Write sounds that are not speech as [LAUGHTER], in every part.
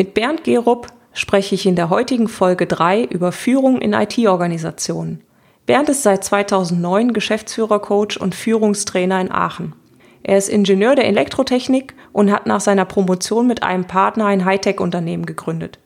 Mit Bernd Gerup spreche ich in der heutigen Folge 3 über Führung in IT-Organisationen. Bernd ist seit 2009 Geschäftsführer-Coach und Führungstrainer in Aachen. Er ist Ingenieur der Elektrotechnik und hat nach seiner Promotion mit einem Partner ein Hightech-Unternehmen gegründet.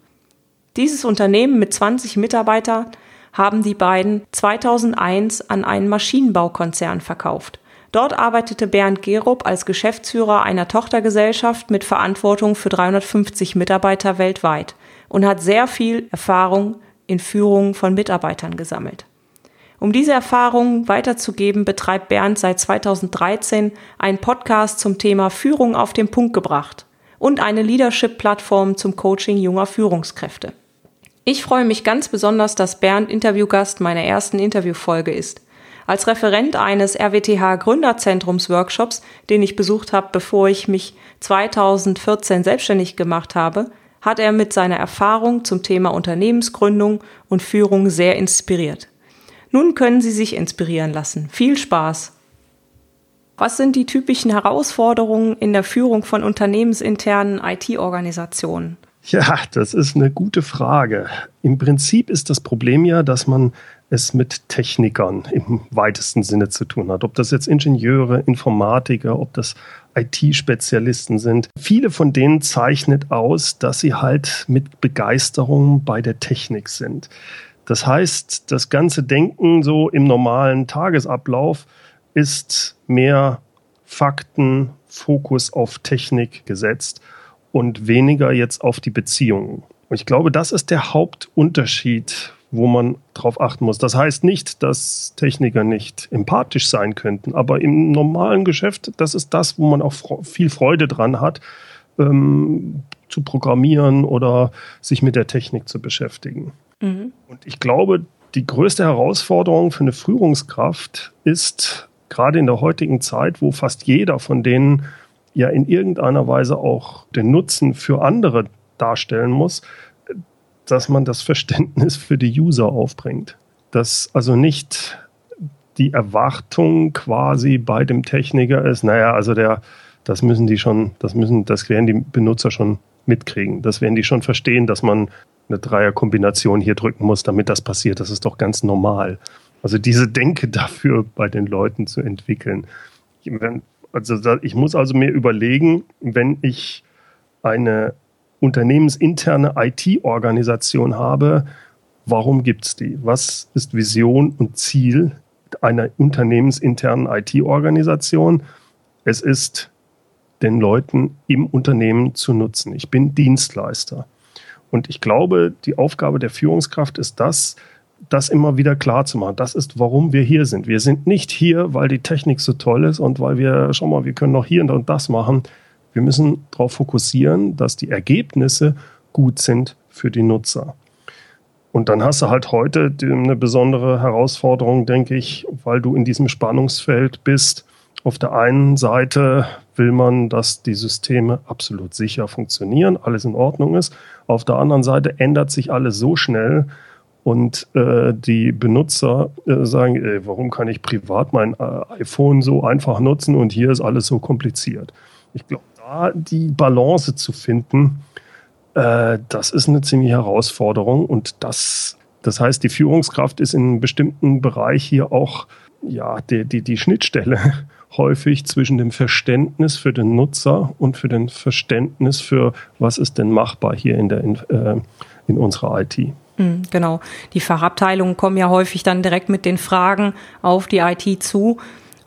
Dieses Unternehmen mit 20 Mitarbeitern haben die beiden 2001 an einen Maschinenbaukonzern verkauft. Dort arbeitete Bernd Gerup als Geschäftsführer einer Tochtergesellschaft mit Verantwortung für 350 Mitarbeiter weltweit und hat sehr viel Erfahrung in Führung von Mitarbeitern gesammelt. Um diese Erfahrungen weiterzugeben, betreibt Bernd seit 2013 einen Podcast zum Thema Führung auf den Punkt gebracht und eine Leadership-Plattform zum Coaching junger Führungskräfte. Ich freue mich ganz besonders, dass Bernd Interviewgast meiner ersten Interviewfolge ist. Als Referent eines RWTH Gründerzentrums Workshops, den ich besucht habe, bevor ich mich 2014 selbstständig gemacht habe, hat er mit seiner Erfahrung zum Thema Unternehmensgründung und Führung sehr inspiriert. Nun können Sie sich inspirieren lassen. Viel Spaß! Was sind die typischen Herausforderungen in der Führung von unternehmensinternen IT-Organisationen? Ja, das ist eine gute Frage. Im Prinzip ist das Problem ja, dass man es mit Technikern im weitesten Sinne zu tun hat. Ob das jetzt Ingenieure, Informatiker, ob das IT-Spezialisten sind. Viele von denen zeichnet aus, dass sie halt mit Begeisterung bei der Technik sind. Das heißt, das ganze Denken so im normalen Tagesablauf ist mehr Fakten, Fokus auf Technik gesetzt und weniger jetzt auf die Beziehungen. Und ich glaube, das ist der Hauptunterschied, wo man drauf achten muss. Das heißt nicht, dass Techniker nicht empathisch sein könnten, aber im normalen Geschäft, das ist das, wo man auch viel Freude dran hat, ähm, zu programmieren oder sich mit der Technik zu beschäftigen. Mhm. Und ich glaube, die größte Herausforderung für eine Führungskraft ist, gerade in der heutigen Zeit, wo fast jeder von denen ja in irgendeiner Weise auch den Nutzen für andere darstellen muss, dass man das Verständnis für die User aufbringt. Dass also nicht die Erwartung quasi bei dem Techniker ist, naja, also der, das müssen die schon, das müssen, das werden die Benutzer schon mitkriegen. Das werden die schon verstehen, dass man eine Dreierkombination hier drücken muss, damit das passiert. Das ist doch ganz normal. Also diese Denke dafür bei den Leuten zu entwickeln. Also ich muss also mir überlegen, wenn ich eine unternehmensinterne IT-Organisation habe, warum gibt es die? Was ist Vision und Ziel einer unternehmensinternen IT-Organisation? Es ist den Leuten im Unternehmen zu nutzen. Ich bin Dienstleister. Und ich glaube, die Aufgabe der Führungskraft ist das, das immer wieder klar zu machen. Das ist, warum wir hier sind. Wir sind nicht hier, weil die Technik so toll ist und weil wir, schau mal, wir können noch hier und das machen. Wir müssen darauf fokussieren, dass die Ergebnisse gut sind für die Nutzer. Und dann hast du halt heute eine besondere Herausforderung, denke ich, weil du in diesem Spannungsfeld bist. Auf der einen Seite will man, dass die Systeme absolut sicher funktionieren, alles in Ordnung ist. Auf der anderen Seite ändert sich alles so schnell und äh, die Benutzer äh, sagen, ey, warum kann ich privat mein äh, iPhone so einfach nutzen und hier ist alles so kompliziert. Ich glaube, da die Balance zu finden, äh, das ist eine ziemliche Herausforderung und das, das heißt, die Führungskraft ist in einem bestimmten Bereich hier auch ja, die, die, die Schnittstelle [LAUGHS] häufig zwischen dem Verständnis für den Nutzer und für den Verständnis für, was ist denn machbar hier in, der, in, äh, in unserer IT. Hm, genau. Die Fachabteilungen kommen ja häufig dann direkt mit den Fragen auf die IT zu.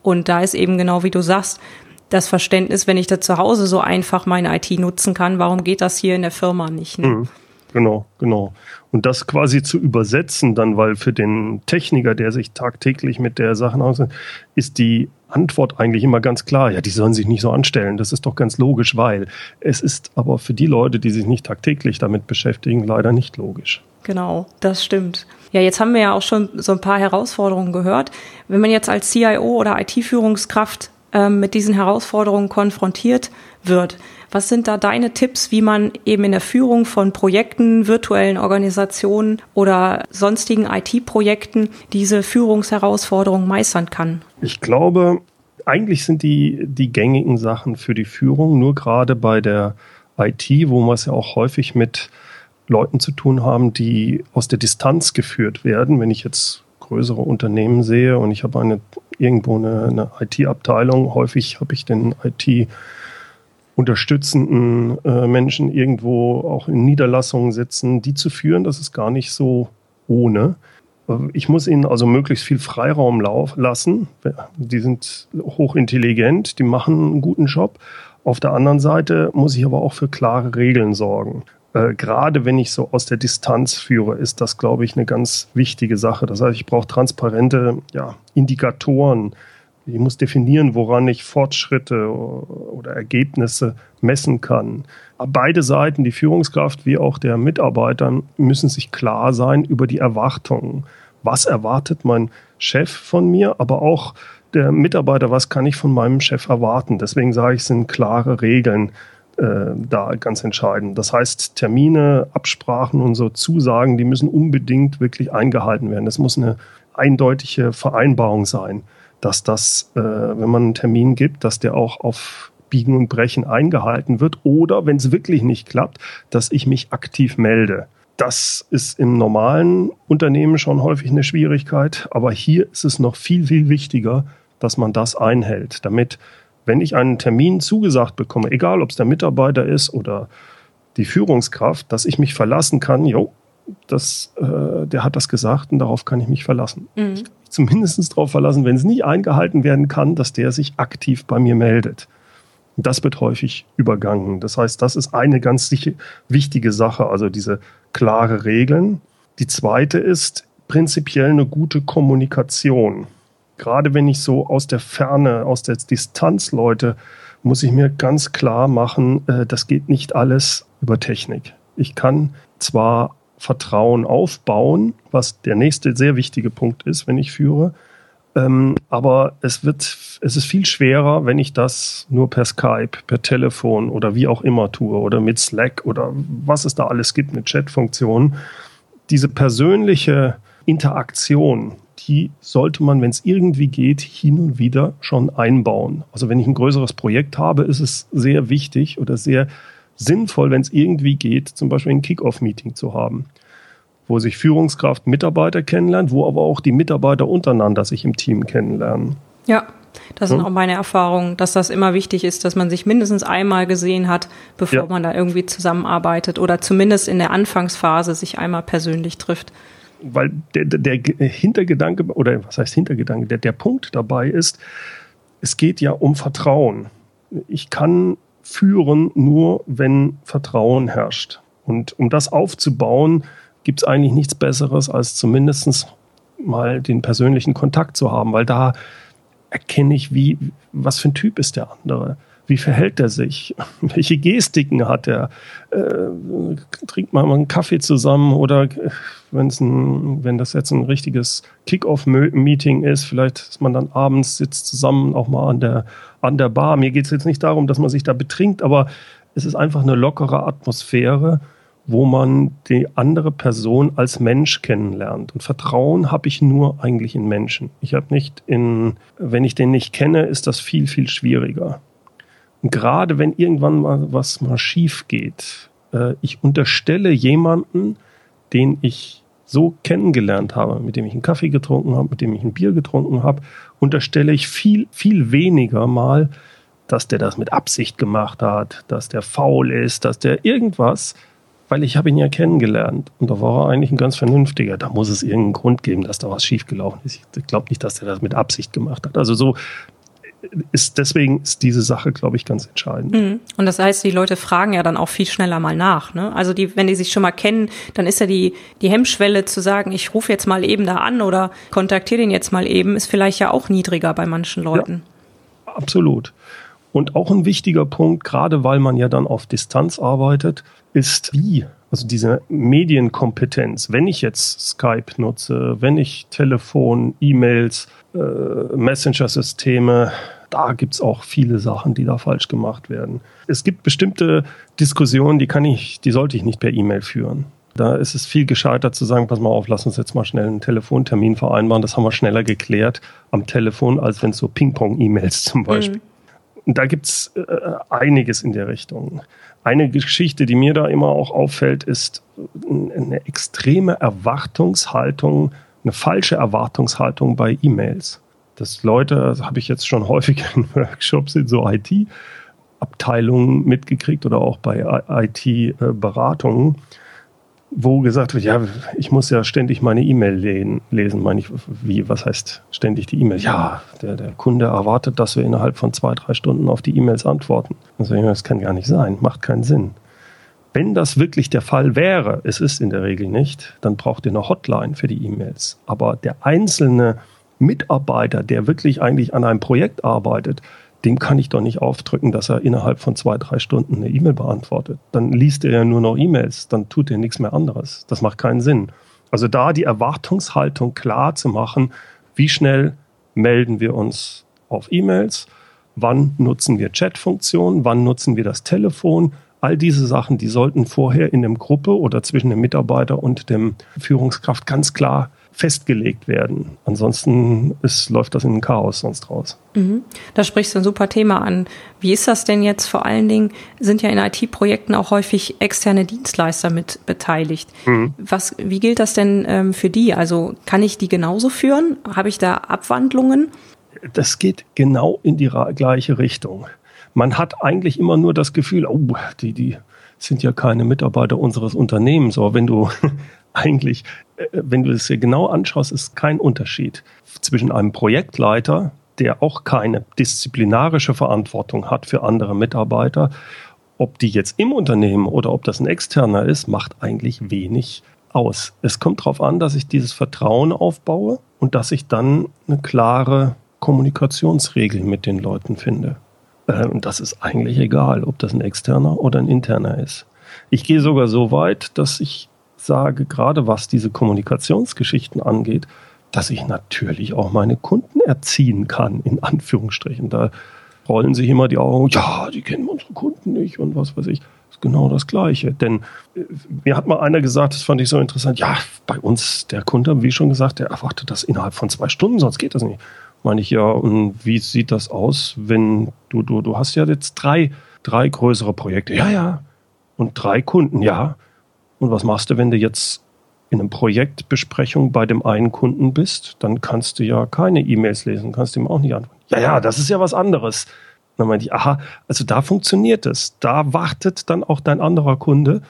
Und da ist eben genau wie du sagst, das Verständnis, wenn ich da zu Hause so einfach meine IT nutzen kann, warum geht das hier in der Firma nicht? Ne? Mhm. Genau, genau. Und das quasi zu übersetzen dann, weil für den Techniker, der sich tagtäglich mit der Sache aussetzt, ist die Antwort eigentlich immer ganz klar, ja, die sollen sich nicht so anstellen. Das ist doch ganz logisch, weil es ist aber für die Leute, die sich nicht tagtäglich damit beschäftigen, leider nicht logisch. Genau, das stimmt. Ja, jetzt haben wir ja auch schon so ein paar Herausforderungen gehört. Wenn man jetzt als CIO oder IT-Führungskraft äh, mit diesen Herausforderungen konfrontiert wird, was sind da deine Tipps, wie man eben in der Führung von Projekten, virtuellen Organisationen oder sonstigen IT-Projekten diese Führungsherausforderungen meistern kann? Ich glaube, eigentlich sind die, die gängigen Sachen für die Führung, nur gerade bei der IT, wo wir es ja auch häufig mit Leuten zu tun haben, die aus der Distanz geführt werden. Wenn ich jetzt größere Unternehmen sehe und ich habe eine, irgendwo eine, eine IT-Abteilung, häufig habe ich den IT- unterstützenden äh, Menschen irgendwo auch in Niederlassungen sitzen, die zu führen, das ist gar nicht so ohne. Ich muss ihnen also möglichst viel Freiraum lassen. Die sind hochintelligent, die machen einen guten Job. Auf der anderen Seite muss ich aber auch für klare Regeln sorgen. Äh, gerade wenn ich so aus der Distanz führe, ist das, glaube ich, eine ganz wichtige Sache. Das heißt, ich brauche transparente ja, Indikatoren, ich muss definieren, woran ich Fortschritte oder Ergebnisse messen kann. Beide Seiten, die Führungskraft wie auch der Mitarbeiter, müssen sich klar sein über die Erwartungen. Was erwartet mein Chef von mir, aber auch der Mitarbeiter, was kann ich von meinem Chef erwarten? Deswegen sage ich, sind klare Regeln äh, da ganz entscheidend. Das heißt, Termine, Absprachen und so Zusagen, die müssen unbedingt wirklich eingehalten werden. Das muss eine eindeutige Vereinbarung sein dass das, äh, wenn man einen Termin gibt, dass der auch auf Biegen und Brechen eingehalten wird oder wenn es wirklich nicht klappt, dass ich mich aktiv melde. Das ist im normalen Unternehmen schon häufig eine Schwierigkeit, aber hier ist es noch viel, viel wichtiger, dass man das einhält, damit, wenn ich einen Termin zugesagt bekomme, egal ob es der Mitarbeiter ist oder die Führungskraft, dass ich mich verlassen kann, jo, das, äh, der hat das gesagt und darauf kann ich mich verlassen. Mhm. Ich kann mich zumindest darauf verlassen, wenn es nicht eingehalten werden kann, dass der sich aktiv bei mir meldet. Und das wird häufig übergangen. Das heißt, das ist eine ganz wichtige Sache, also diese klare Regeln. Die zweite ist prinzipiell eine gute Kommunikation. Gerade wenn ich so aus der Ferne, aus der Distanz Leute, muss ich mir ganz klar machen, äh, das geht nicht alles über Technik. Ich kann zwar Vertrauen aufbauen, was der nächste sehr wichtige Punkt ist, wenn ich führe. Ähm, aber es wird, es ist viel schwerer, wenn ich das nur per Skype, per Telefon oder wie auch immer tue oder mit Slack oder was es da alles gibt mit Chatfunktionen. Diese persönliche Interaktion, die sollte man, wenn es irgendwie geht, hin und wieder schon einbauen. Also wenn ich ein größeres Projekt habe, ist es sehr wichtig oder sehr sinnvoll, wenn es irgendwie geht, zum Beispiel ein Kick-Off-Meeting zu haben, wo sich Führungskraft Mitarbeiter kennenlernt, wo aber auch die Mitarbeiter untereinander sich im Team kennenlernen. Ja, das sind hm? auch meine Erfahrungen, dass das immer wichtig ist, dass man sich mindestens einmal gesehen hat, bevor ja. man da irgendwie zusammenarbeitet oder zumindest in der Anfangsphase sich einmal persönlich trifft. Weil der, der Hintergedanke, oder was heißt Hintergedanke, der, der Punkt dabei ist, es geht ja um Vertrauen. Ich kann führen, nur wenn Vertrauen herrscht. Und um das aufzubauen, gibt es eigentlich nichts Besseres, als zumindest mal den persönlichen Kontakt zu haben, weil da erkenne ich, wie, was für ein Typ ist der andere. Wie verhält er sich? [LAUGHS] Welche Gestiken hat er? Äh, trinkt man mal einen Kaffee zusammen oder wenn's ein, wenn das jetzt ein richtiges Kick-Off-Meeting ist, vielleicht ist man dann abends sitzt zusammen auch mal an der, an der Bar. Mir geht es jetzt nicht darum, dass man sich da betrinkt, aber es ist einfach eine lockere Atmosphäre, wo man die andere Person als Mensch kennenlernt. Und Vertrauen habe ich nur eigentlich in Menschen. Ich habe nicht in, wenn ich den nicht kenne, ist das viel, viel schwieriger. Gerade wenn irgendwann mal was mal schief geht, äh, ich unterstelle jemanden, den ich so kennengelernt habe, mit dem ich einen Kaffee getrunken habe, mit dem ich ein Bier getrunken habe, unterstelle ich viel, viel weniger mal, dass der das mit Absicht gemacht hat, dass der faul ist, dass der irgendwas, weil ich habe ihn ja kennengelernt und da war er eigentlich ein ganz vernünftiger. Da muss es irgendeinen Grund geben, dass da was schiefgelaufen ist. Ich glaube nicht, dass er das mit Absicht gemacht hat. Also so ist deswegen ist diese Sache, glaube ich, ganz entscheidend. Mhm. Und das heißt, die Leute fragen ja dann auch viel schneller mal nach. Ne? Also die, wenn die sich schon mal kennen, dann ist ja die die Hemmschwelle zu sagen, ich rufe jetzt mal eben da an oder kontaktiere den jetzt mal eben, ist vielleicht ja auch niedriger bei manchen Leuten. absolut. Und auch ein wichtiger Punkt, gerade weil man ja dann auf Distanz arbeitet, ist wie, also diese Medienkompetenz. Wenn ich jetzt Skype nutze, wenn ich Telefon, E-Mails, äh, Messenger-Systeme, da gibt es auch viele Sachen, die da falsch gemacht werden. Es gibt bestimmte Diskussionen, die kann ich, die sollte ich nicht per E-Mail führen. Da ist es viel gescheiter zu sagen, pass mal auf, lass uns jetzt mal schnell einen Telefontermin vereinbaren. Das haben wir schneller geklärt am Telefon, als wenn es so Ping-Pong-E-Mails zum Beispiel. Mhm. Da gibt's äh, einiges in der Richtung. Eine Geschichte, die mir da immer auch auffällt, ist eine extreme Erwartungshaltung, eine falsche Erwartungshaltung bei E-Mails. Dass Leute, das habe ich jetzt schon häufig in [LAUGHS] Workshops in so IT-Abteilungen mitgekriegt oder auch bei IT-Beratungen, wo gesagt wird, ja, ich muss ja ständig meine E-Mail lesen. Meine ich, wie, was heißt ständig die E-Mail? Ja, der, der Kunde erwartet, dass wir innerhalb von zwei, drei Stunden auf die E-Mails antworten. Also, das kann gar nicht sein, macht keinen Sinn. Wenn das wirklich der Fall wäre, es ist in der Regel nicht, dann braucht ihr eine Hotline für die E-Mails. Aber der einzelne Mitarbeiter, der wirklich eigentlich an einem Projekt arbeitet, dem kann ich doch nicht aufdrücken, dass er innerhalb von zwei, drei Stunden eine E-Mail beantwortet. Dann liest er ja nur noch E-Mails, dann tut er nichts mehr anderes. Das macht keinen Sinn. Also da die Erwartungshaltung klar zu machen, wie schnell melden wir uns auf E-Mails, wann nutzen wir Chat-Funktionen, wann nutzen wir das Telefon, all diese Sachen, die sollten vorher in der Gruppe oder zwischen dem Mitarbeiter und dem Führungskraft ganz klar festgelegt werden. Ansonsten ist, läuft das in ein Chaos sonst raus. Mhm. Da sprichst du ein super Thema an. Wie ist das denn jetzt? Vor allen Dingen sind ja in IT-Projekten auch häufig externe Dienstleister mit beteiligt. Mhm. Was, wie gilt das denn ähm, für die? Also kann ich die genauso führen? Habe ich da Abwandlungen? Das geht genau in die gleiche Richtung. Man hat eigentlich immer nur das Gefühl, oh, die, die sind ja keine Mitarbeiter unseres Unternehmens. Aber wenn du [LAUGHS] eigentlich, wenn du es dir genau anschaust, ist kein Unterschied zwischen einem Projektleiter, der auch keine disziplinarische Verantwortung hat für andere Mitarbeiter, ob die jetzt im Unternehmen oder ob das ein externer ist, macht eigentlich wenig aus. Es kommt darauf an, dass ich dieses Vertrauen aufbaue und dass ich dann eine klare Kommunikationsregel mit den Leuten finde. Äh, und das ist eigentlich egal, ob das ein externer oder ein interner ist. Ich gehe sogar so weit, dass ich sage, gerade was diese Kommunikationsgeschichten angeht, dass ich natürlich auch meine Kunden erziehen kann, in Anführungsstrichen. Da rollen sich immer die Augen, ja, die kennen unsere Kunden nicht und was weiß ich. Das ist genau das Gleiche. Denn äh, mir hat mal einer gesagt, das fand ich so interessant, ja, bei uns, der Kunde, wie schon gesagt, der erwartet das innerhalb von zwei Stunden, sonst geht das nicht. Meine ich ja, und wie sieht das aus, wenn du, du, du hast ja jetzt drei, drei größere Projekte. Ja, ja. Und drei Kunden, ja. Und was machst du, wenn du jetzt in einer Projektbesprechung bei dem einen Kunden bist? Dann kannst du ja keine E-Mails lesen, kannst ihm auch nicht antworten. Ja, ja, das ist ja was anderes. dann meinte ich, aha, also da funktioniert es. Da wartet dann auch dein anderer Kunde.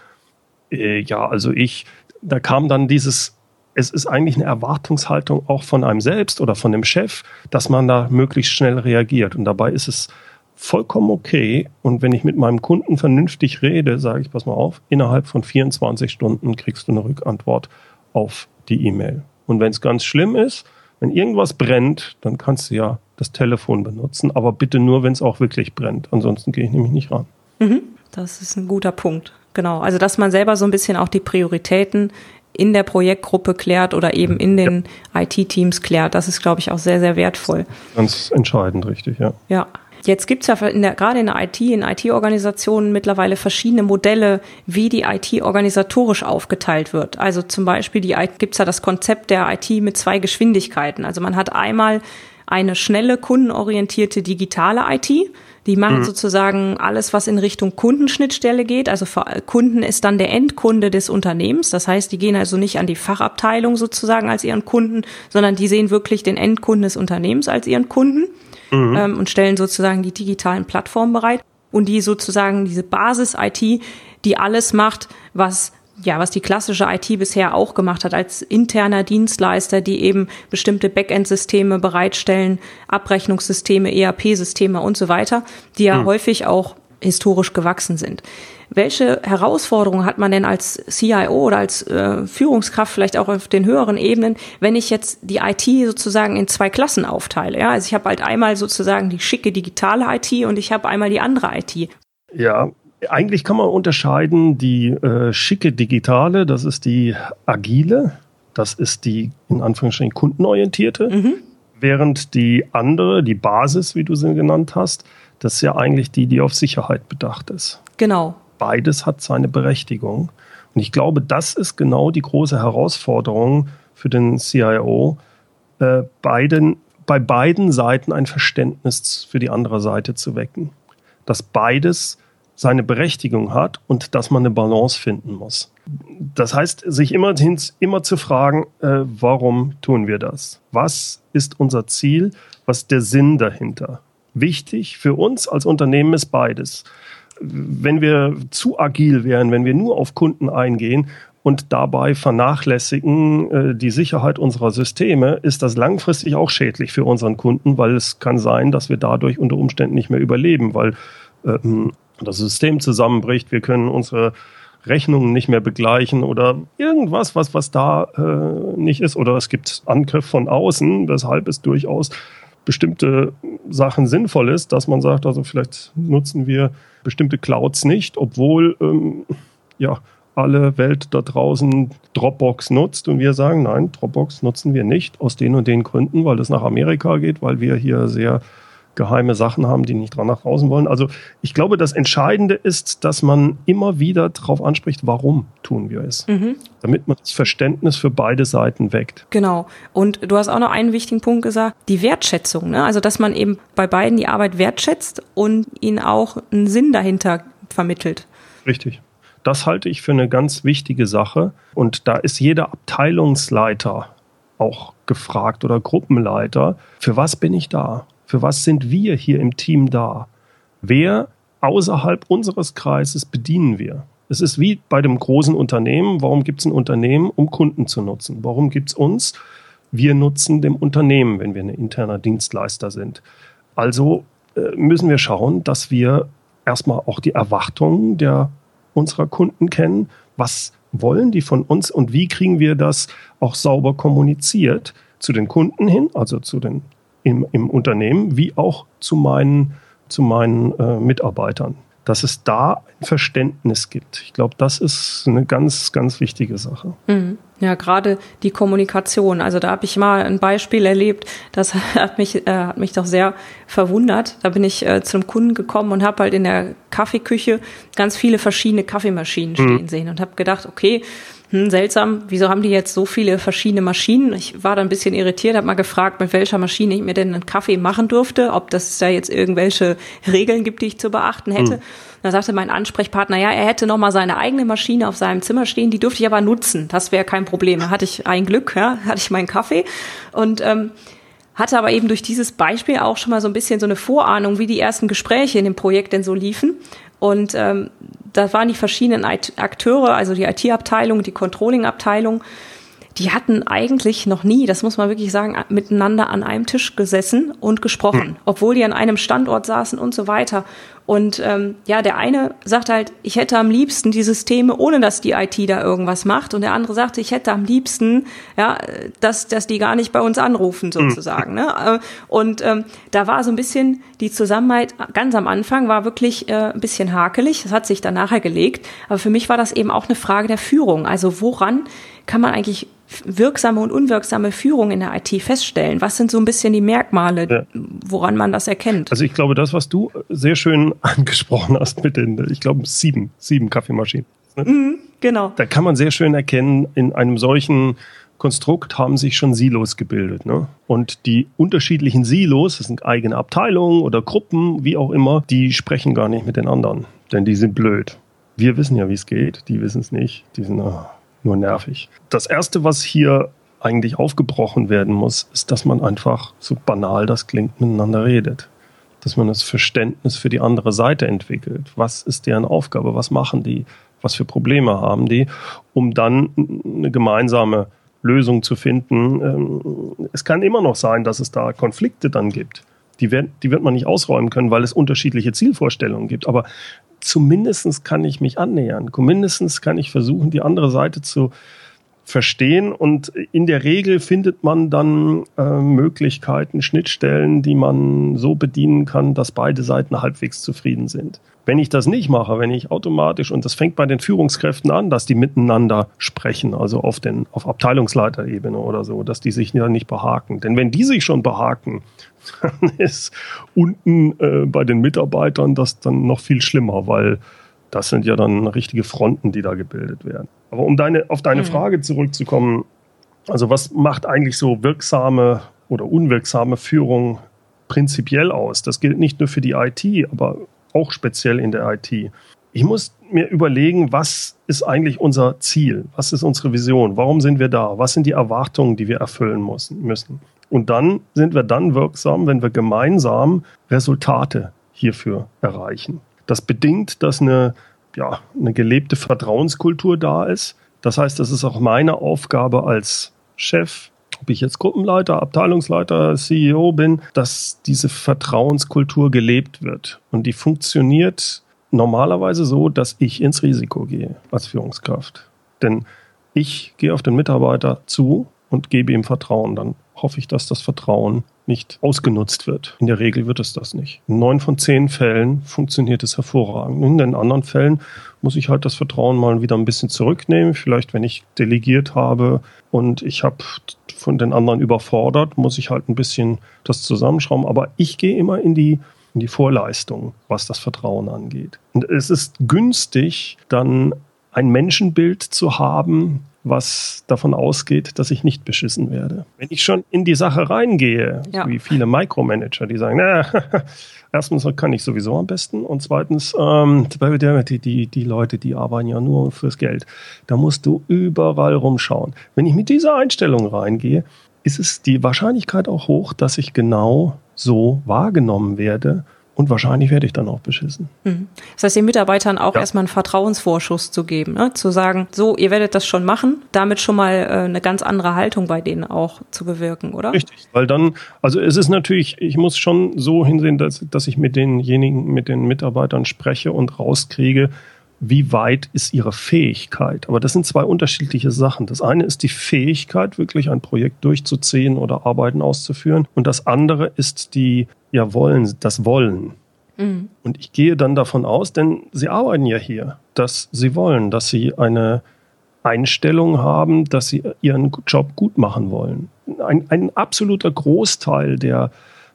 Äh, ja, also ich, da kam dann dieses, es ist eigentlich eine Erwartungshaltung auch von einem selbst oder von dem Chef, dass man da möglichst schnell reagiert. Und dabei ist es vollkommen okay. Und wenn ich mit meinem Kunden vernünftig rede, sage ich, pass mal auf, innerhalb von 24 Stunden kriegst du eine Rückantwort auf die E-Mail. Und wenn es ganz schlimm ist, wenn irgendwas brennt, dann kannst du ja das Telefon benutzen, aber bitte nur, wenn es auch wirklich brennt. Ansonsten gehe ich nämlich nicht ran. Mhm, das ist ein guter Punkt. Genau. Also, dass man selber so ein bisschen auch die Prioritäten in der Projektgruppe klärt oder eben in den ja. IT-Teams klärt. Das ist, glaube ich, auch sehr, sehr wertvoll. Ganz entscheidend, richtig, ja. Ja, Jetzt gibt es ja in der, gerade in der IT, in IT-Organisationen mittlerweile verschiedene Modelle, wie die IT organisatorisch aufgeteilt wird. Also zum Beispiel gibt es ja das Konzept der IT mit zwei Geschwindigkeiten. Also man hat einmal eine schnelle, kundenorientierte digitale IT. Die machen mhm. sozusagen alles, was in Richtung Kundenschnittstelle geht. Also für Kunden ist dann der Endkunde des Unternehmens. Das heißt, die gehen also nicht an die Fachabteilung sozusagen als ihren Kunden, sondern die sehen wirklich den Endkunden des Unternehmens als ihren Kunden mhm. ähm, und stellen sozusagen die digitalen Plattformen bereit und die sozusagen diese Basis-IT, die alles macht, was ja, was die klassische IT bisher auch gemacht hat, als interner Dienstleister, die eben bestimmte Backend-Systeme bereitstellen, Abrechnungssysteme, ERP-Systeme und so weiter, die ja mhm. häufig auch historisch gewachsen sind. Welche Herausforderungen hat man denn als CIO oder als äh, Führungskraft vielleicht auch auf den höheren Ebenen, wenn ich jetzt die IT sozusagen in zwei Klassen aufteile? Ja, also ich habe halt einmal sozusagen die schicke digitale IT und ich habe einmal die andere IT. Ja, eigentlich kann man unterscheiden die äh, schicke digitale, das ist die agile, das ist die in Anführungsstrichen kundenorientierte, mhm. während die andere, die Basis, wie du sie genannt hast, das ist ja eigentlich die, die auf Sicherheit bedacht ist. Genau. Beides hat seine Berechtigung. Und ich glaube, das ist genau die große Herausforderung für den CIO, äh, beiden, bei beiden Seiten ein Verständnis für die andere Seite zu wecken. Dass beides seine Berechtigung hat und dass man eine Balance finden muss. Das heißt, sich immer, immer zu fragen, äh, warum tun wir das? Was ist unser Ziel? Was ist der Sinn dahinter? Wichtig für uns als Unternehmen ist beides. Wenn wir zu agil wären, wenn wir nur auf Kunden eingehen und dabei vernachlässigen äh, die Sicherheit unserer Systeme, ist das langfristig auch schädlich für unseren Kunden, weil es kann sein, dass wir dadurch unter Umständen nicht mehr überleben, weil ähm, das System zusammenbricht, wir können unsere Rechnungen nicht mehr begleichen oder irgendwas, was, was da äh, nicht ist. Oder es gibt Angriff von außen, weshalb es durchaus bestimmte Sachen sinnvoll ist, dass man sagt, also vielleicht nutzen wir bestimmte Clouds nicht, obwohl ähm, ja alle Welt da draußen Dropbox nutzt und wir sagen, nein, Dropbox nutzen wir nicht aus den und den Gründen, weil es nach Amerika geht, weil wir hier sehr geheime Sachen haben, die nicht dran nach draußen wollen. Also ich glaube, das Entscheidende ist, dass man immer wieder darauf anspricht, warum tun wir es, mhm. damit man das Verständnis für beide Seiten weckt. Genau. Und du hast auch noch einen wichtigen Punkt gesagt, die Wertschätzung. Ne? Also dass man eben bei beiden die Arbeit wertschätzt und ihnen auch einen Sinn dahinter vermittelt. Richtig. Das halte ich für eine ganz wichtige Sache. Und da ist jeder Abteilungsleiter auch gefragt oder Gruppenleiter, für was bin ich da? Für was sind wir hier im Team da? Wer außerhalb unseres Kreises bedienen wir? Es ist wie bei dem großen Unternehmen. Warum gibt es ein Unternehmen? Um Kunden zu nutzen. Warum gibt es uns? Wir nutzen dem Unternehmen, wenn wir ein interner Dienstleister sind. Also äh, müssen wir schauen, dass wir erstmal auch die Erwartungen der unserer Kunden kennen. Was wollen die von uns und wie kriegen wir das auch sauber kommuniziert zu den Kunden hin, also zu den im, im Unternehmen wie auch zu meinen, zu meinen äh, Mitarbeitern. Dass es da ein Verständnis gibt. Ich glaube, das ist eine ganz, ganz wichtige Sache. Mhm. Ja, gerade die Kommunikation. Also da habe ich mal ein Beispiel erlebt, das [LAUGHS] hat mich, äh, hat mich doch sehr verwundert. Da bin ich äh, zum Kunden gekommen und habe halt in der Kaffeeküche ganz viele verschiedene Kaffeemaschinen mhm. stehen mhm. sehen und habe gedacht, okay, hm, seltsam, wieso haben die jetzt so viele verschiedene Maschinen? Ich war da ein bisschen irritiert, habe mal gefragt, mit welcher Maschine ich mir denn einen Kaffee machen durfte, ob das da jetzt irgendwelche Regeln gibt, die ich zu beachten hätte. Hm. Da sagte mein Ansprechpartner, ja, er hätte noch mal seine eigene Maschine auf seinem Zimmer stehen, die dürfte ich aber nutzen. Das wäre kein Problem. Da hatte ich ein Glück, ja, hatte ich meinen Kaffee und ähm, hatte aber eben durch dieses Beispiel auch schon mal so ein bisschen so eine Vorahnung, wie die ersten Gespräche in dem Projekt denn so liefen. Und ähm, da waren die verschiedenen Akteure, also die IT-Abteilung, die Controlling-Abteilung, die hatten eigentlich noch nie, das muss man wirklich sagen, miteinander an einem Tisch gesessen und gesprochen, hm. obwohl die an einem Standort saßen und so weiter. Und ähm, ja, der eine sagt halt, ich hätte am liebsten die Systeme, ohne dass die IT da irgendwas macht. Und der andere sagte, ich hätte am liebsten, ja, dass, dass die gar nicht bei uns anrufen, hm. sozusagen. Ne? Äh, und ähm, da war so ein bisschen die Zusammenarbeit ganz am Anfang war wirklich äh, ein bisschen hakelig. Das hat sich dann nachher gelegt. Aber für mich war das eben auch eine Frage der Führung. Also woran kann man eigentlich wirksame und unwirksame Führung in der IT feststellen? Was sind so ein bisschen die Merkmale, ja. woran man das erkennt? Also ich glaube, das, was du sehr schön [LAUGHS] angesprochen hast mit den, ich glaube, sieben, sieben Kaffeemaschinen. Ne? Mhm, genau. Da kann man sehr schön erkennen, in einem solchen Konstrukt haben sich schon Silos gebildet. Ne? Und die unterschiedlichen Silos, das sind eigene Abteilungen oder Gruppen, wie auch immer, die sprechen gar nicht mit den anderen, denn die sind blöd. Wir wissen ja, wie es geht, die wissen es nicht. Die sind, oh, nur nervig. Das Erste, was hier eigentlich aufgebrochen werden muss, ist, dass man einfach, so banal das klingt, miteinander redet. Dass man das Verständnis für die andere Seite entwickelt. Was ist deren Aufgabe? Was machen die? Was für Probleme haben die? Um dann eine gemeinsame Lösung zu finden. Ähm, es kann immer noch sein, dass es da Konflikte dann gibt. Die, werden, die wird man nicht ausräumen können, weil es unterschiedliche Zielvorstellungen gibt. Aber zumindest kann ich mich annähern. Zumindest kann ich versuchen, die andere Seite zu verstehen. Und in der Regel findet man dann äh, Möglichkeiten, Schnittstellen, die man so bedienen kann, dass beide Seiten halbwegs zufrieden sind. Wenn ich das nicht mache, wenn ich automatisch, und das fängt bei den Führungskräften an, dass die miteinander sprechen, also auf, den, auf Abteilungsleiterebene oder so, dass die sich ja nicht behaken. Denn wenn die sich schon behaken, [LAUGHS] dann ist unten äh, bei den Mitarbeitern das dann noch viel schlimmer, weil das sind ja dann richtige Fronten, die da gebildet werden. Aber um deine, auf deine mhm. Frage zurückzukommen, also was macht eigentlich so wirksame oder unwirksame Führung prinzipiell aus? Das gilt nicht nur für die IT, aber auch speziell in der IT. Ich muss mir überlegen, was ist eigentlich unser Ziel? Was ist unsere Vision? Warum sind wir da? Was sind die Erwartungen, die wir erfüllen müssen? Und dann sind wir dann wirksam, wenn wir gemeinsam Resultate hierfür erreichen. Das bedingt, dass eine, ja, eine gelebte Vertrauenskultur da ist. Das heißt, das ist auch meine Aufgabe als Chef, ob ich jetzt Gruppenleiter, Abteilungsleiter, CEO bin, dass diese Vertrauenskultur gelebt wird. Und die funktioniert normalerweise so, dass ich ins Risiko gehe als Führungskraft. Denn ich gehe auf den Mitarbeiter zu und gebe ihm Vertrauen. Dann hoffe ich, dass das Vertrauen nicht ausgenutzt wird. In der Regel wird es das nicht. In neun von zehn Fällen funktioniert es hervorragend. In den anderen Fällen muss ich halt das Vertrauen mal wieder ein bisschen zurücknehmen. Vielleicht, wenn ich delegiert habe und ich habe von den anderen überfordert, muss ich halt ein bisschen das zusammenschrauben. Aber ich gehe immer in die in die Vorleistung, was das Vertrauen angeht. Und es ist günstig, dann ein Menschenbild zu haben, was davon ausgeht, dass ich nicht beschissen werde. Wenn ich schon in die Sache reingehe, ja. wie viele Micromanager, die sagen, na, [LAUGHS] erstens kann ich sowieso am besten und zweitens, ähm, die, die, die Leute, die arbeiten ja nur fürs Geld. Da musst du überall rumschauen. Wenn ich mit dieser Einstellung reingehe, ist es die Wahrscheinlichkeit auch hoch, dass ich genau so wahrgenommen werde und wahrscheinlich werde ich dann auch beschissen. Mhm. Das heißt, den Mitarbeitern auch ja. erstmal einen Vertrauensvorschuss zu geben, ne? zu sagen, so, ihr werdet das schon machen, damit schon mal äh, eine ganz andere Haltung bei denen auch zu bewirken, oder? Richtig, weil dann, also es ist natürlich, ich muss schon so hinsehen, dass, dass ich mit denjenigen, mit den Mitarbeitern spreche und rauskriege, wie weit ist ihre Fähigkeit. Aber das sind zwei unterschiedliche Sachen. Das eine ist die Fähigkeit, wirklich ein Projekt durchzuziehen oder Arbeiten auszuführen. Und das andere ist die, ja, Wollen, das Wollen. Mhm. Und ich gehe dann davon aus, denn sie arbeiten ja hier, dass sie wollen, dass sie eine Einstellung haben, dass sie ihren Job gut machen wollen. Ein, ein absoluter Großteil der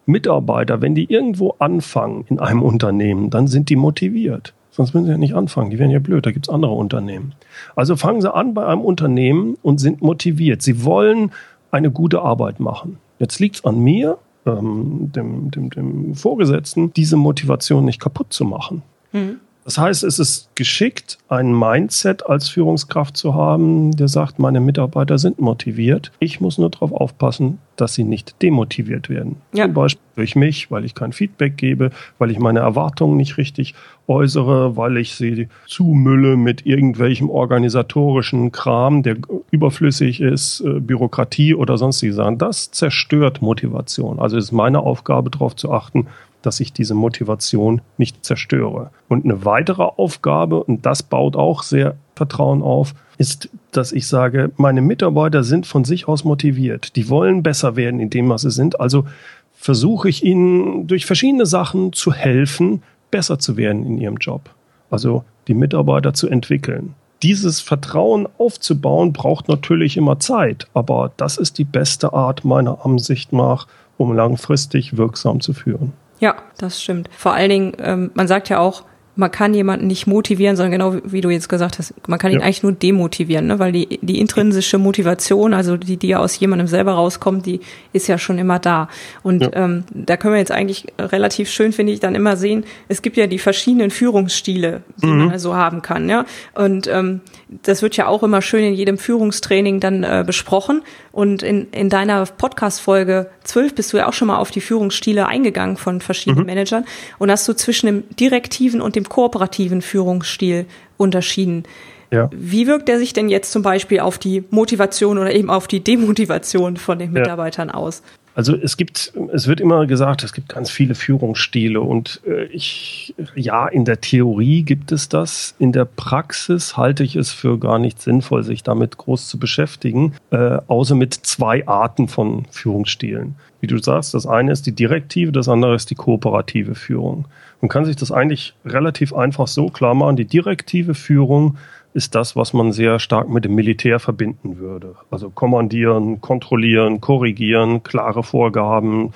Mitarbeiter, wenn die irgendwo anfangen in einem [LAUGHS] Unternehmen, dann sind die motiviert. Sonst würden sie ja nicht anfangen. Die wären ja blöd. Da gibt es andere Unternehmen. Also fangen sie an bei einem Unternehmen und sind motiviert. Sie wollen eine gute Arbeit machen. Jetzt liegt es an mir, ähm, dem, dem, dem Vorgesetzten, diese Motivation nicht kaputt zu machen. Mhm. Das heißt, es ist geschickt, ein Mindset als Führungskraft zu haben, der sagt, meine Mitarbeiter sind motiviert. Ich muss nur darauf aufpassen, dass sie nicht demotiviert werden. Ja. Zum Beispiel durch mich, weil ich kein Feedback gebe, weil ich meine Erwartungen nicht richtig äußere, weil ich sie zumülle mit irgendwelchem organisatorischen Kram, der überflüssig ist, äh, Bürokratie oder sonstige Sachen. Das zerstört Motivation. Also es ist meine Aufgabe, darauf zu achten, dass ich diese Motivation nicht zerstöre. Und eine weitere Aufgabe, und das baut auch sehr Vertrauen auf, ist, dass ich sage, meine Mitarbeiter sind von sich aus motiviert. Die wollen besser werden in dem, was sie sind. Also versuche ich ihnen durch verschiedene Sachen zu helfen, besser zu werden in ihrem Job. Also die Mitarbeiter zu entwickeln. Dieses Vertrauen aufzubauen braucht natürlich immer Zeit, aber das ist die beste Art meiner Ansicht nach, um langfristig wirksam zu führen. Ja, das stimmt. Vor allen Dingen, ähm, man sagt ja auch, man kann jemanden nicht motivieren, sondern genau wie du jetzt gesagt hast, man kann ihn ja. eigentlich nur demotivieren, ne? weil die, die intrinsische Motivation, also die, die ja aus jemandem selber rauskommt, die ist ja schon immer da. Und ja. ähm, da können wir jetzt eigentlich relativ schön, finde ich, dann immer sehen, es gibt ja die verschiedenen Führungsstile, die mhm. man so also haben kann. Ja? Und ähm, das wird ja auch immer schön in jedem Führungstraining dann äh, besprochen. Und in, in deiner Podcast-Folge 12 bist du ja auch schon mal auf die Führungsstile eingegangen von verschiedenen mhm. Managern und hast du zwischen dem direktiven und dem kooperativen Führungsstil unterschieden. Ja. Wie wirkt er sich denn jetzt zum Beispiel auf die Motivation oder eben auf die Demotivation von den Mitarbeitern ja. aus? Also es gibt, es wird immer gesagt, es gibt ganz viele Führungsstile und äh, ich, ja, in der Theorie gibt es das. In der Praxis halte ich es für gar nicht sinnvoll, sich damit groß zu beschäftigen, äh, außer mit zwei Arten von Führungsstilen. Wie du sagst, das eine ist die direktive, das andere ist die kooperative Führung. Man kann sich das eigentlich relativ einfach so klar machen. Die direktive Führung ist das, was man sehr stark mit dem Militär verbinden würde. Also kommandieren, kontrollieren, korrigieren, klare Vorgaben.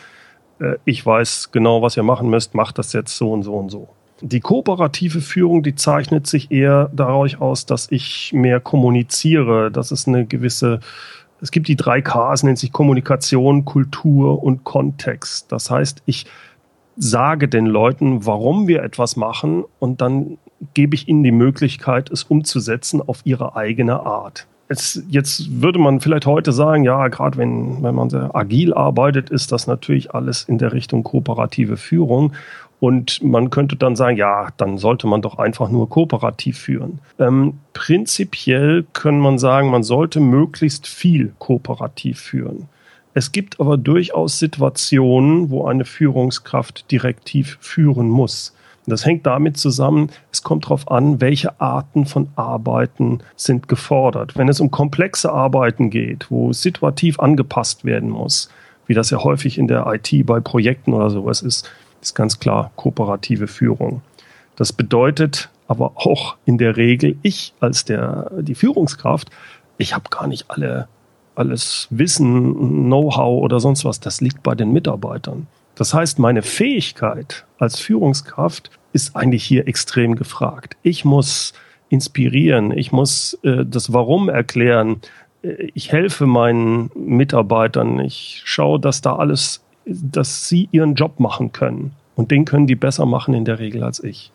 Äh, ich weiß genau, was ihr machen müsst, macht das jetzt so und so und so. Die kooperative Führung, die zeichnet sich eher dadurch aus, dass ich mehr kommuniziere, dass es eine gewisse es gibt die drei Ks, nennt sich Kommunikation, Kultur und Kontext. Das heißt, ich sage den Leuten, warum wir etwas machen und dann gebe ich ihnen die Möglichkeit, es umzusetzen auf ihre eigene Art. Es, jetzt würde man vielleicht heute sagen, ja, gerade wenn, wenn man sehr agil arbeitet, ist das natürlich alles in der Richtung kooperative Führung. Und man könnte dann sagen, ja, dann sollte man doch einfach nur kooperativ führen. Ähm, prinzipiell kann man sagen, man sollte möglichst viel kooperativ führen. Es gibt aber durchaus Situationen, wo eine Führungskraft direktiv führen muss. Das hängt damit zusammen, es kommt darauf an, welche Arten von Arbeiten sind gefordert. Wenn es um komplexe Arbeiten geht, wo situativ angepasst werden muss, wie das ja häufig in der IT bei Projekten oder sowas ist, ist ganz klar kooperative Führung. Das bedeutet aber auch in der Regel, ich als der, die Führungskraft, ich habe gar nicht alle, alles Wissen, Know-how oder sonst was. Das liegt bei den Mitarbeitern. Das heißt, meine Fähigkeit als Führungskraft ist eigentlich hier extrem gefragt. Ich muss inspirieren, ich muss äh, das Warum erklären, äh, ich helfe meinen Mitarbeitern, ich schaue, dass da alles, dass sie ihren Job machen können. Und den können die besser machen in der Regel als ich.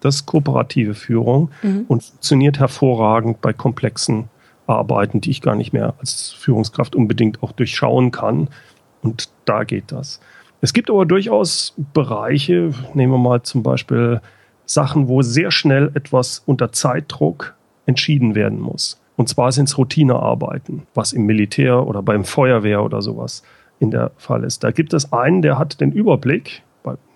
Das ist kooperative Führung mhm. und funktioniert hervorragend bei komplexen Arbeiten, die ich gar nicht mehr als Führungskraft unbedingt auch durchschauen kann. Und da geht das. Es gibt aber durchaus Bereiche, nehmen wir mal zum Beispiel Sachen, wo sehr schnell etwas unter Zeitdruck entschieden werden muss. Und zwar sind es Routinearbeiten, was im Militär oder beim Feuerwehr oder sowas in der Fall ist. Da gibt es einen, der hat den Überblick.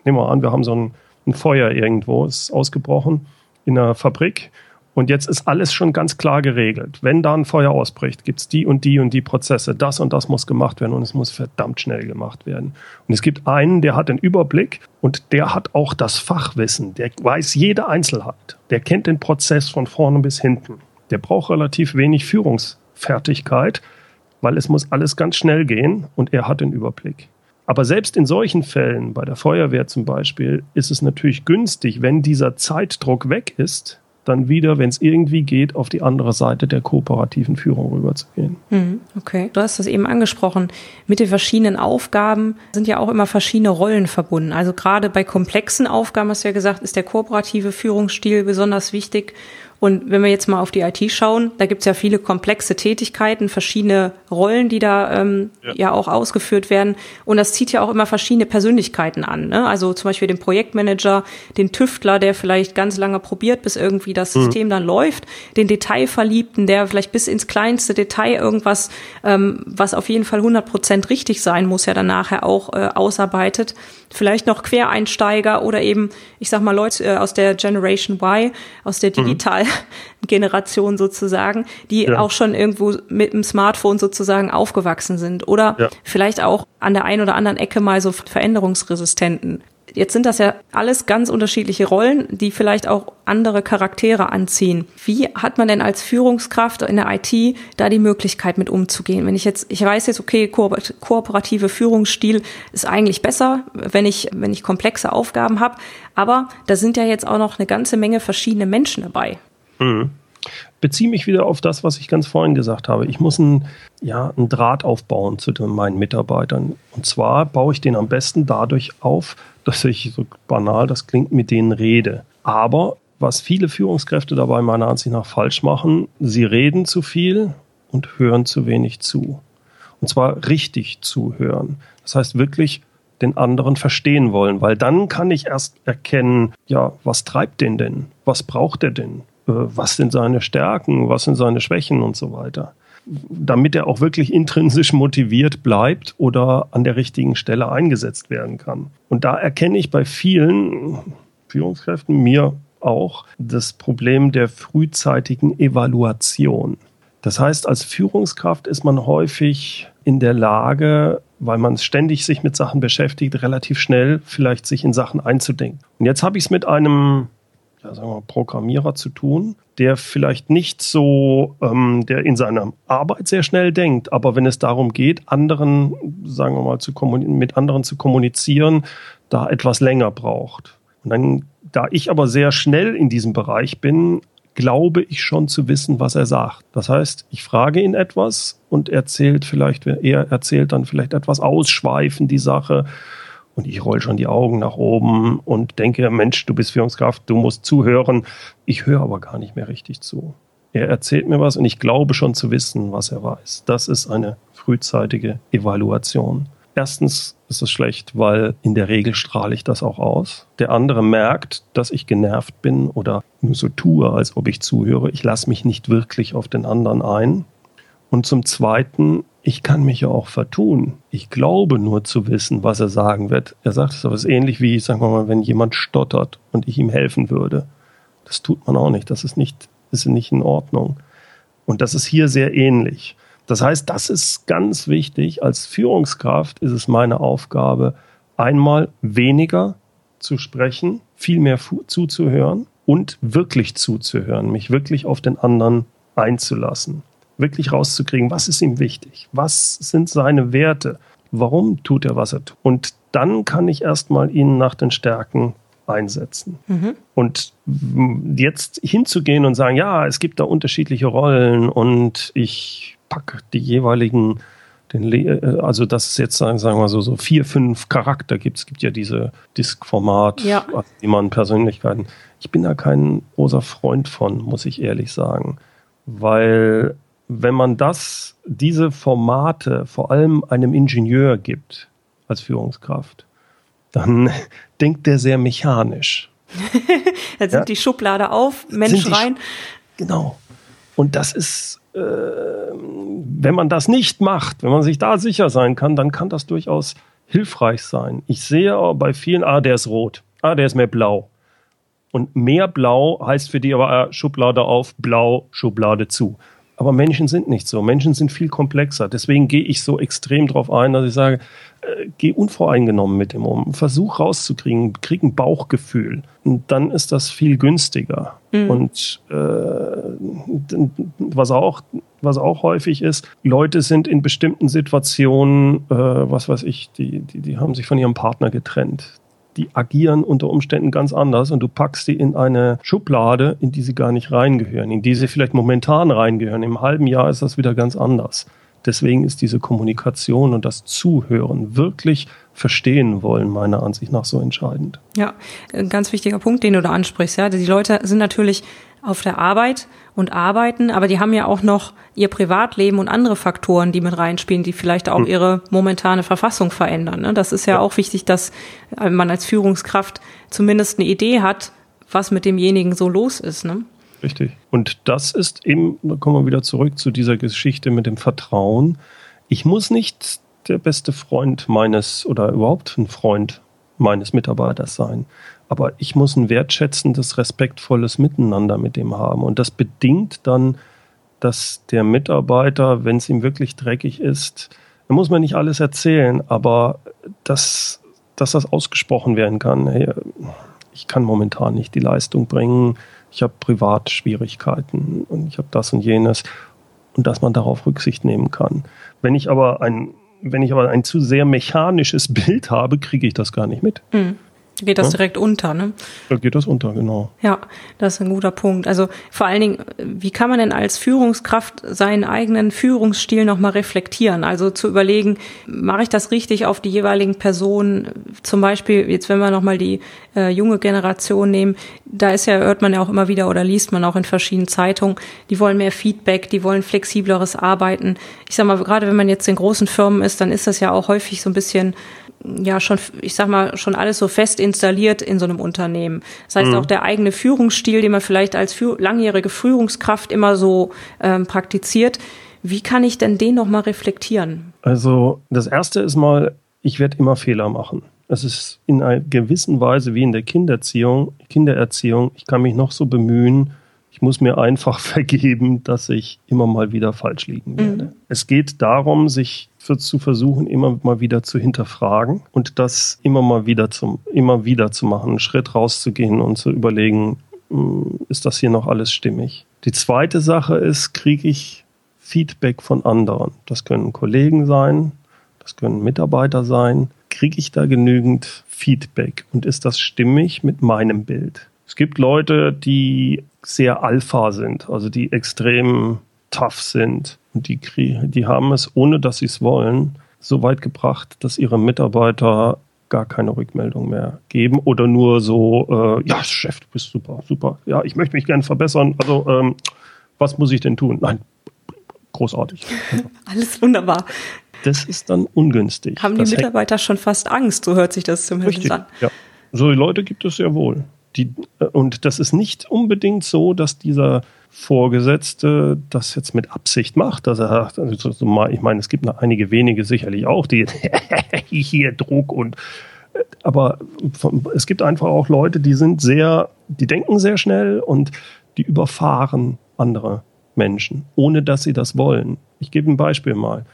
Nehmen wir an, wir haben so ein, ein Feuer irgendwo, ist ausgebrochen in einer Fabrik und jetzt ist alles schon ganz klar geregelt. Wenn da ein Feuer ausbricht, gibt es die und die und die Prozesse. Das und das muss gemacht werden und es muss verdammt schnell gemacht werden. Und es gibt einen, der hat den Überblick und der hat auch das Fachwissen. Der weiß jede Einzelheit. Der kennt den Prozess von vorne bis hinten. Der braucht relativ wenig Führungsfertigkeit, weil es muss alles ganz schnell gehen und er hat den Überblick. Aber selbst in solchen Fällen, bei der Feuerwehr zum Beispiel, ist es natürlich günstig, wenn dieser Zeitdruck weg ist, dann wieder, wenn es irgendwie geht, auf die andere Seite der kooperativen Führung rüberzugehen. Hm, okay, du hast das eben angesprochen. Mit den verschiedenen Aufgaben sind ja auch immer verschiedene Rollen verbunden. Also gerade bei komplexen Aufgaben, hast du ja gesagt, ist der kooperative Führungsstil besonders wichtig. Und wenn wir jetzt mal auf die IT schauen, da gibt es ja viele komplexe Tätigkeiten, verschiedene Rollen, die da ähm, ja. ja. auch ausgeführt werden. Und das zieht ja auch immer verschiedene Persönlichkeiten an. Ne? Also zum Beispiel den Projektmanager, den Tüftler, der vielleicht ganz lange probiert, bis irgendwie das mhm. System dann läuft, den Detailverliebten, der vielleicht bis ins kleinste Detail irgendwas, ähm, was auf jeden Fall 100 Prozent richtig sein muss, ja dann nachher auch äh, ausarbeitet. Vielleicht noch Quereinsteiger oder eben, ich sag mal, Leute äh, aus der Generation Y, aus der mhm. Digital Generation sozusagen, die ja. auch schon irgendwo mit dem Smartphone sozusagen aufgewachsen sind oder ja. vielleicht auch an der einen oder anderen Ecke mal so veränderungsresistenten. Jetzt sind das ja alles ganz unterschiedliche Rollen, die vielleicht auch andere Charaktere anziehen. Wie hat man denn als Führungskraft in der IT da die Möglichkeit mit umzugehen? Wenn ich jetzt, ich weiß jetzt, okay, ko kooperative Führungsstil ist eigentlich besser, wenn ich, wenn ich komplexe Aufgaben habe, aber da sind ja jetzt auch noch eine ganze Menge verschiedene Menschen dabei. Mhm. Beziehe mich wieder auf das, was ich ganz vorhin gesagt habe. Ich muss einen, ja, Draht aufbauen zu den, meinen Mitarbeitern. Und zwar baue ich den am besten dadurch auf, dass ich so banal das klingt, mit denen rede. Aber was viele Führungskräfte dabei meiner Ansicht nach falsch machen, sie reden zu viel und hören zu wenig zu. Und zwar richtig zuhören. Das heißt wirklich den anderen verstehen wollen, weil dann kann ich erst erkennen, ja, was treibt den denn? Was braucht er denn? Äh, was sind seine Stärken, was sind seine Schwächen und so weiter. damit er auch wirklich intrinsisch motiviert bleibt oder an der richtigen Stelle eingesetzt werden kann. Und da erkenne ich bei vielen Führungskräften, mir auch, das Problem der frühzeitigen Evaluation. Das heißt, als Führungskraft ist man häufig in der Lage, weil man ständig sich mit Sachen beschäftigt, relativ schnell vielleicht sich in Sachen einzudenken. Und jetzt habe ich es mit einem ja, sagen wir, Programmierer zu tun, der vielleicht nicht so, ähm, der in seiner Arbeit sehr schnell denkt, aber wenn es darum geht, anderen, sagen wir mal, zu mit anderen zu kommunizieren, da etwas länger braucht. Und dann, da ich aber sehr schnell in diesem Bereich bin, glaube ich schon zu wissen, was er sagt. Das heißt, ich frage ihn etwas und erzählt vielleicht, er erzählt dann vielleicht etwas ausschweifend die Sache und ich roll schon die Augen nach oben und denke, Mensch, du bist Führungskraft, du musst zuhören. Ich höre aber gar nicht mehr richtig zu. Er erzählt mir was und ich glaube schon zu wissen, was er weiß. Das ist eine frühzeitige Evaluation. Erstens ist es schlecht, weil in der Regel strahle ich das auch aus. Der andere merkt, dass ich genervt bin oder nur so tue, als ob ich zuhöre. Ich lasse mich nicht wirklich auf den anderen ein. Und zum Zweiten ich kann mich ja auch vertun. Ich glaube nur zu wissen, was er sagen wird. Er sagt es aber ist ähnlich wie, sagen wir mal, wenn jemand stottert und ich ihm helfen würde. Das tut man auch nicht. Das ist nicht, ist nicht in Ordnung. Und das ist hier sehr ähnlich. Das heißt, das ist ganz wichtig. Als Führungskraft ist es meine Aufgabe, einmal weniger zu sprechen, viel mehr zuzuhören und wirklich zuzuhören, mich wirklich auf den anderen einzulassen wirklich rauszukriegen, was ist ihm wichtig, was sind seine Werte, warum tut er, was er tut. Und dann kann ich erstmal ihn nach den Stärken einsetzen. Mhm. Und jetzt hinzugehen und sagen, ja, es gibt da unterschiedliche Rollen und ich packe die jeweiligen, den, äh, also das ist jetzt, sagen wir mal so, so vier, fünf Charakter gibt. Es gibt ja diese Disk-Format, ja. die man Persönlichkeiten. Ich bin da kein großer Freund von, muss ich ehrlich sagen. Weil wenn man das, diese Formate vor allem einem Ingenieur gibt als Führungskraft, dann [LAUGHS] denkt der sehr mechanisch. [LAUGHS] da sind ja? die Schublade auf, Mensch rein. Genau. Und das ist, äh, wenn man das nicht macht, wenn man sich da sicher sein kann, dann kann das durchaus hilfreich sein. Ich sehe aber bei vielen, ah, der ist rot, ah, der ist mehr blau. Und mehr blau heißt für die aber äh, Schublade auf, blau, Schublade zu. Aber Menschen sind nicht so. Menschen sind viel komplexer. Deswegen gehe ich so extrem darauf ein, dass ich sage, äh, geh unvoreingenommen mit dem um. Versuch rauszukriegen, krieg ein Bauchgefühl. Und dann ist das viel günstiger. Mhm. Und äh, was auch was auch häufig ist, Leute sind in bestimmten Situationen, äh, was weiß ich, die, die, die haben sich von ihrem Partner getrennt die agieren unter Umständen ganz anders und du packst sie in eine Schublade, in die sie gar nicht reingehören, in die sie vielleicht momentan reingehören. Im halben Jahr ist das wieder ganz anders. Deswegen ist diese Kommunikation und das Zuhören wirklich verstehen wollen, meiner Ansicht nach so entscheidend. Ja, ein ganz wichtiger Punkt, den du da ansprichst. Ja, die Leute sind natürlich auf der Arbeit und arbeiten, aber die haben ja auch noch ihr Privatleben und andere Faktoren, die mit reinspielen, die vielleicht auch hm. ihre momentane Verfassung verändern. Ne? Das ist ja, ja auch wichtig, dass äh, man als Führungskraft zumindest eine Idee hat, was mit demjenigen so los ist. Ne? Richtig. Und das ist eben, da kommen wir wieder zurück zu dieser Geschichte mit dem Vertrauen. Ich muss nicht der beste Freund meines oder überhaupt ein Freund meines Mitarbeiters sein. Aber ich muss ein wertschätzendes, respektvolles Miteinander mit dem haben. Und das bedingt dann, dass der Mitarbeiter, wenn es ihm wirklich dreckig ist, da muss man nicht alles erzählen, aber dass, dass das ausgesprochen werden kann. Hey, ich kann momentan nicht die Leistung bringen, ich habe Privatschwierigkeiten und ich habe das und jenes und dass man darauf Rücksicht nehmen kann. Wenn ich aber ein, wenn ich aber ein zu sehr mechanisches Bild habe, kriege ich das gar nicht mit. Mhm geht das ja? direkt unter, ne? Da geht das unter, genau. Ja, das ist ein guter Punkt. Also vor allen Dingen, wie kann man denn als Führungskraft seinen eigenen Führungsstil nochmal reflektieren? Also zu überlegen, mache ich das richtig auf die jeweiligen Personen? Zum Beispiel, jetzt wenn wir nochmal die äh, junge Generation nehmen, da ist ja, hört man ja auch immer wieder oder liest man auch in verschiedenen Zeitungen, die wollen mehr Feedback, die wollen flexibleres Arbeiten. Ich sag mal, gerade wenn man jetzt in großen Firmen ist, dann ist das ja auch häufig so ein bisschen ja schon, ich sag mal, schon alles so fest installiert in so einem Unternehmen. Das heißt, mhm. auch der eigene Führungsstil, den man vielleicht als für, langjährige Führungskraft immer so ähm, praktiziert, Wie kann ich denn den nochmal reflektieren? Also das Erste ist mal, ich werde immer Fehler machen. Es ist in einer gewissen Weise wie in der Kindererziehung, Kindererziehung. Ich kann mich noch so bemühen. Ich muss mir einfach [LAUGHS] vergeben, dass ich immer mal wieder falsch liegen werde. Mhm. Es geht darum, sich für, zu versuchen, immer mal wieder zu hinterfragen und das immer mal wieder zum, immer wieder zu machen, einen Schritt rauszugehen und zu überlegen, hm, ist das hier noch alles stimmig? Die zweite Sache ist, kriege ich Feedback von anderen? Das können Kollegen sein, das können Mitarbeiter sein. Kriege ich da genügend Feedback und ist das stimmig mit meinem Bild? Es gibt Leute, die sehr alpha sind, also die extrem tough sind die, die haben es, ohne dass sie es wollen, so weit gebracht, dass ihre Mitarbeiter gar keine Rückmeldung mehr geben oder nur so, äh, ja, Chef, du bist super, super. Ja, ich möchte mich gerne verbessern. Also, ähm, was muss ich denn tun? Nein, großartig. [LAUGHS] Alles wunderbar. Das ist dann ungünstig. Haben die Mitarbeiter schon fast Angst, so hört sich das zumindest an. Ja. So Leute gibt es sehr wohl. Die, und das ist nicht unbedingt so, dass dieser Vorgesetzte das jetzt mit Absicht macht, dass er, also ich meine, es gibt noch einige wenige sicherlich auch, die [LAUGHS] hier Druck und aber es gibt einfach auch Leute, die sind sehr, die denken sehr schnell und die überfahren andere Menschen, ohne dass sie das wollen. Ich gebe ein Beispiel mal.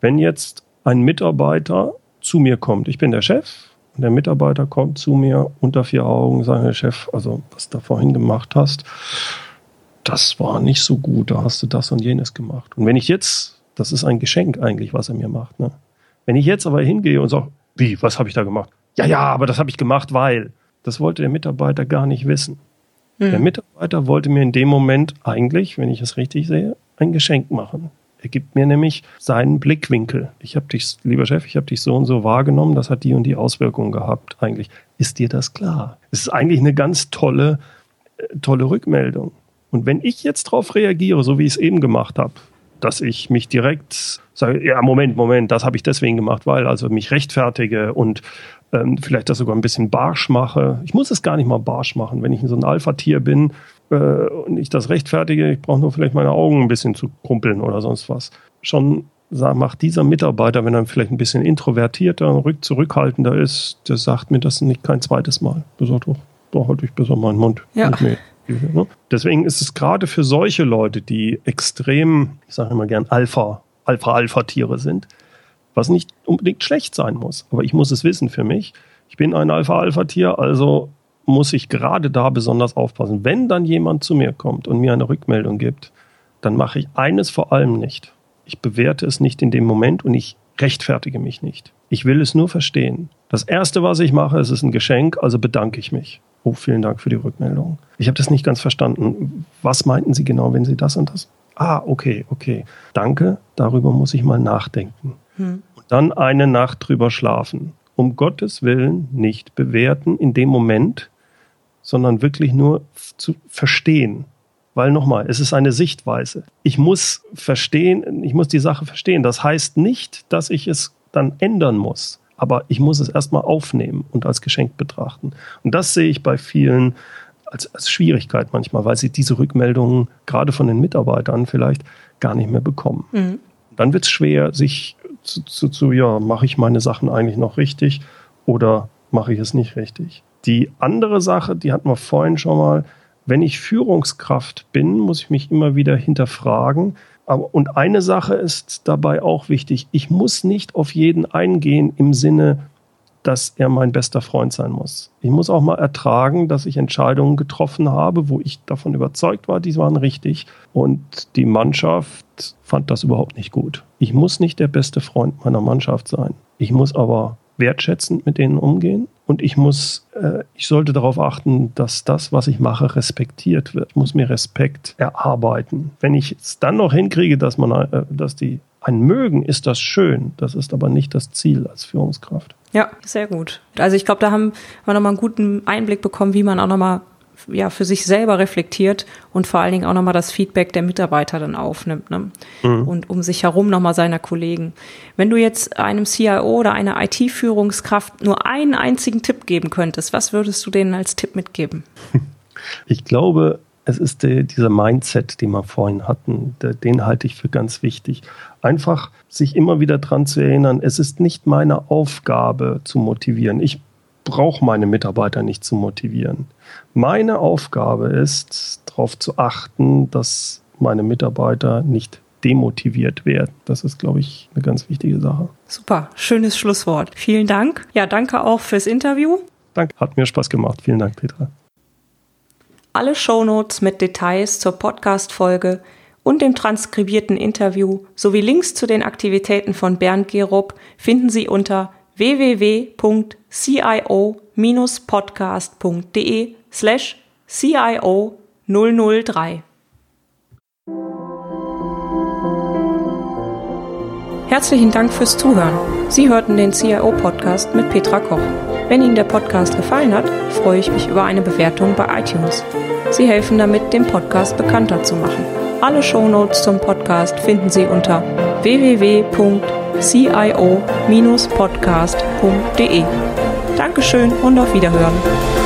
Wenn jetzt ein Mitarbeiter zu mir kommt, ich bin der Chef, und der Mitarbeiter kommt zu mir unter vier Augen, sagt der Chef, also was du da vorhin gemacht hast, das war nicht so gut, da hast du das und jenes gemacht. Und wenn ich jetzt, das ist ein Geschenk eigentlich, was er mir macht, ne? Wenn ich jetzt aber hingehe und sage, wie, was habe ich da gemacht? Ja, ja, aber das habe ich gemacht, weil. Das wollte der Mitarbeiter gar nicht wissen. Mhm. Der Mitarbeiter wollte mir in dem Moment eigentlich, wenn ich es richtig sehe, ein Geschenk machen. Er gibt mir nämlich seinen Blickwinkel. Ich habe dich, lieber Chef, ich habe dich so und so wahrgenommen, das hat die und die Auswirkungen gehabt eigentlich. Ist dir das klar? Es ist eigentlich eine ganz tolle, äh, tolle Rückmeldung. Und wenn ich jetzt darauf reagiere, so wie ich es eben gemacht habe, dass ich mich direkt sage, ja, Moment, Moment, das habe ich deswegen gemacht, weil, also mich rechtfertige und ähm, vielleicht das sogar ein bisschen barsch mache. Ich muss es gar nicht mal barsch machen. Wenn ich so ein Alpha-Tier bin äh, und ich das rechtfertige, ich brauche nur vielleicht meine Augen ein bisschen zu krumpeln oder sonst was. Schon macht dieser Mitarbeiter, wenn er vielleicht ein bisschen introvertierter, zurückhaltender ist, der sagt mir das nicht kein zweites Mal. Der sagt doch, da halte ich besser meinen Mund. Ja. Ne? Deswegen ist es gerade für solche Leute, die extrem, ich sage immer gern Alpha, Alpha-Alpha-Tiere sind, was nicht unbedingt schlecht sein muss. Aber ich muss es wissen für mich. Ich bin ein Alpha-Alpha-Tier, also muss ich gerade da besonders aufpassen. Wenn dann jemand zu mir kommt und mir eine Rückmeldung gibt, dann mache ich eines vor allem nicht. Ich bewerte es nicht in dem Moment und ich rechtfertige mich nicht. Ich will es nur verstehen. Das Erste, was ich mache, ist, ist ein Geschenk, also bedanke ich mich. Oh, vielen Dank für die Rückmeldung. Ich habe das nicht ganz verstanden. Was meinten Sie genau, wenn Sie das und das? Ah, okay, okay. Danke, darüber muss ich mal nachdenken. Hm. Und dann eine Nacht drüber schlafen. Um Gottes Willen nicht bewerten in dem Moment, sondern wirklich nur zu verstehen. Weil nochmal, es ist eine Sichtweise. Ich muss verstehen, ich muss die Sache verstehen. Das heißt nicht, dass ich es dann ändern muss aber ich muss es erstmal aufnehmen und als Geschenk betrachten. Und das sehe ich bei vielen als, als Schwierigkeit manchmal, weil sie diese Rückmeldungen gerade von den Mitarbeitern vielleicht gar nicht mehr bekommen. Mhm. Dann wird es schwer, sich zu, zu, zu, ja, mache ich meine Sachen eigentlich noch richtig oder mache ich es nicht richtig. Die andere Sache, die hatten wir vorhin schon mal, wenn ich Führungskraft bin, muss ich mich immer wieder hinterfragen, aber, und eine Sache ist dabei auch wichtig. Ich muss nicht auf jeden eingehen im Sinne, dass er mein bester Freund sein muss. Ich muss auch mal ertragen, dass ich Entscheidungen getroffen habe, wo ich davon überzeugt war, die waren richtig. Und die Mannschaft fand das überhaupt nicht gut. Ich muss nicht der beste Freund meiner Mannschaft sein. Ich muss aber wertschätzend mit denen umgehen und ich muss, äh, ich sollte darauf achten, dass das, was ich mache, respektiert wird. Ich muss mir Respekt erarbeiten. Wenn ich es dann noch hinkriege, dass man, äh, dass die einen mögen, ist das schön. Das ist aber nicht das Ziel als Führungskraft. Ja, sehr gut. Also ich glaube, da haben wir nochmal einen guten Einblick bekommen, wie man auch nochmal ja, für sich selber reflektiert und vor allen Dingen auch nochmal das Feedback der Mitarbeiter dann aufnimmt ne? Mhm. und um sich herum nochmal seiner Kollegen. Wenn du jetzt einem CIO oder einer IT-Führungskraft nur einen einzigen Tipp geben könntest, was würdest du denen als Tipp mitgeben? [LAUGHS] Ich glaube, es ist die, dieser Mindset, den wir vorhin hatten, der, den halte ich für ganz wichtig. Einfach sich immer wieder daran zu erinnern, es ist nicht meine Aufgabe zu motivieren. Ich brauche meine Mitarbeiter nicht zu motivieren. Meine Aufgabe ist, darauf zu achten, dass meine Mitarbeiter nicht demotiviert werden. Das ist, glaube ich, eine ganz wichtige Sache. Super, schönes Schlusswort. Vielen Dank. Ja, danke auch fürs Interview. Danke, hat mir Spaß gemacht. Vielen Dank, Petra. Alle Shownotes mit Details zur Podcast-Folge und dem transkribierten Interview sowie Links zu den Aktivitäten von Bernd Gerob finden Sie unter www.cio-podcast.de slash CIO 003. Herzlichen Dank fürs Zuhören. Sie hörten den CIO-Podcast mit Petra Koch. Wenn Ihnen der Podcast gefallen hat, freue ich mich über eine Bewertung bei iTunes. Sie helfen damit, den Podcast bekannter zu machen. Alle Shownotes zum Podcast finden Sie unter www.cio-podcast.de. Dankeschön und auf Wiederhören.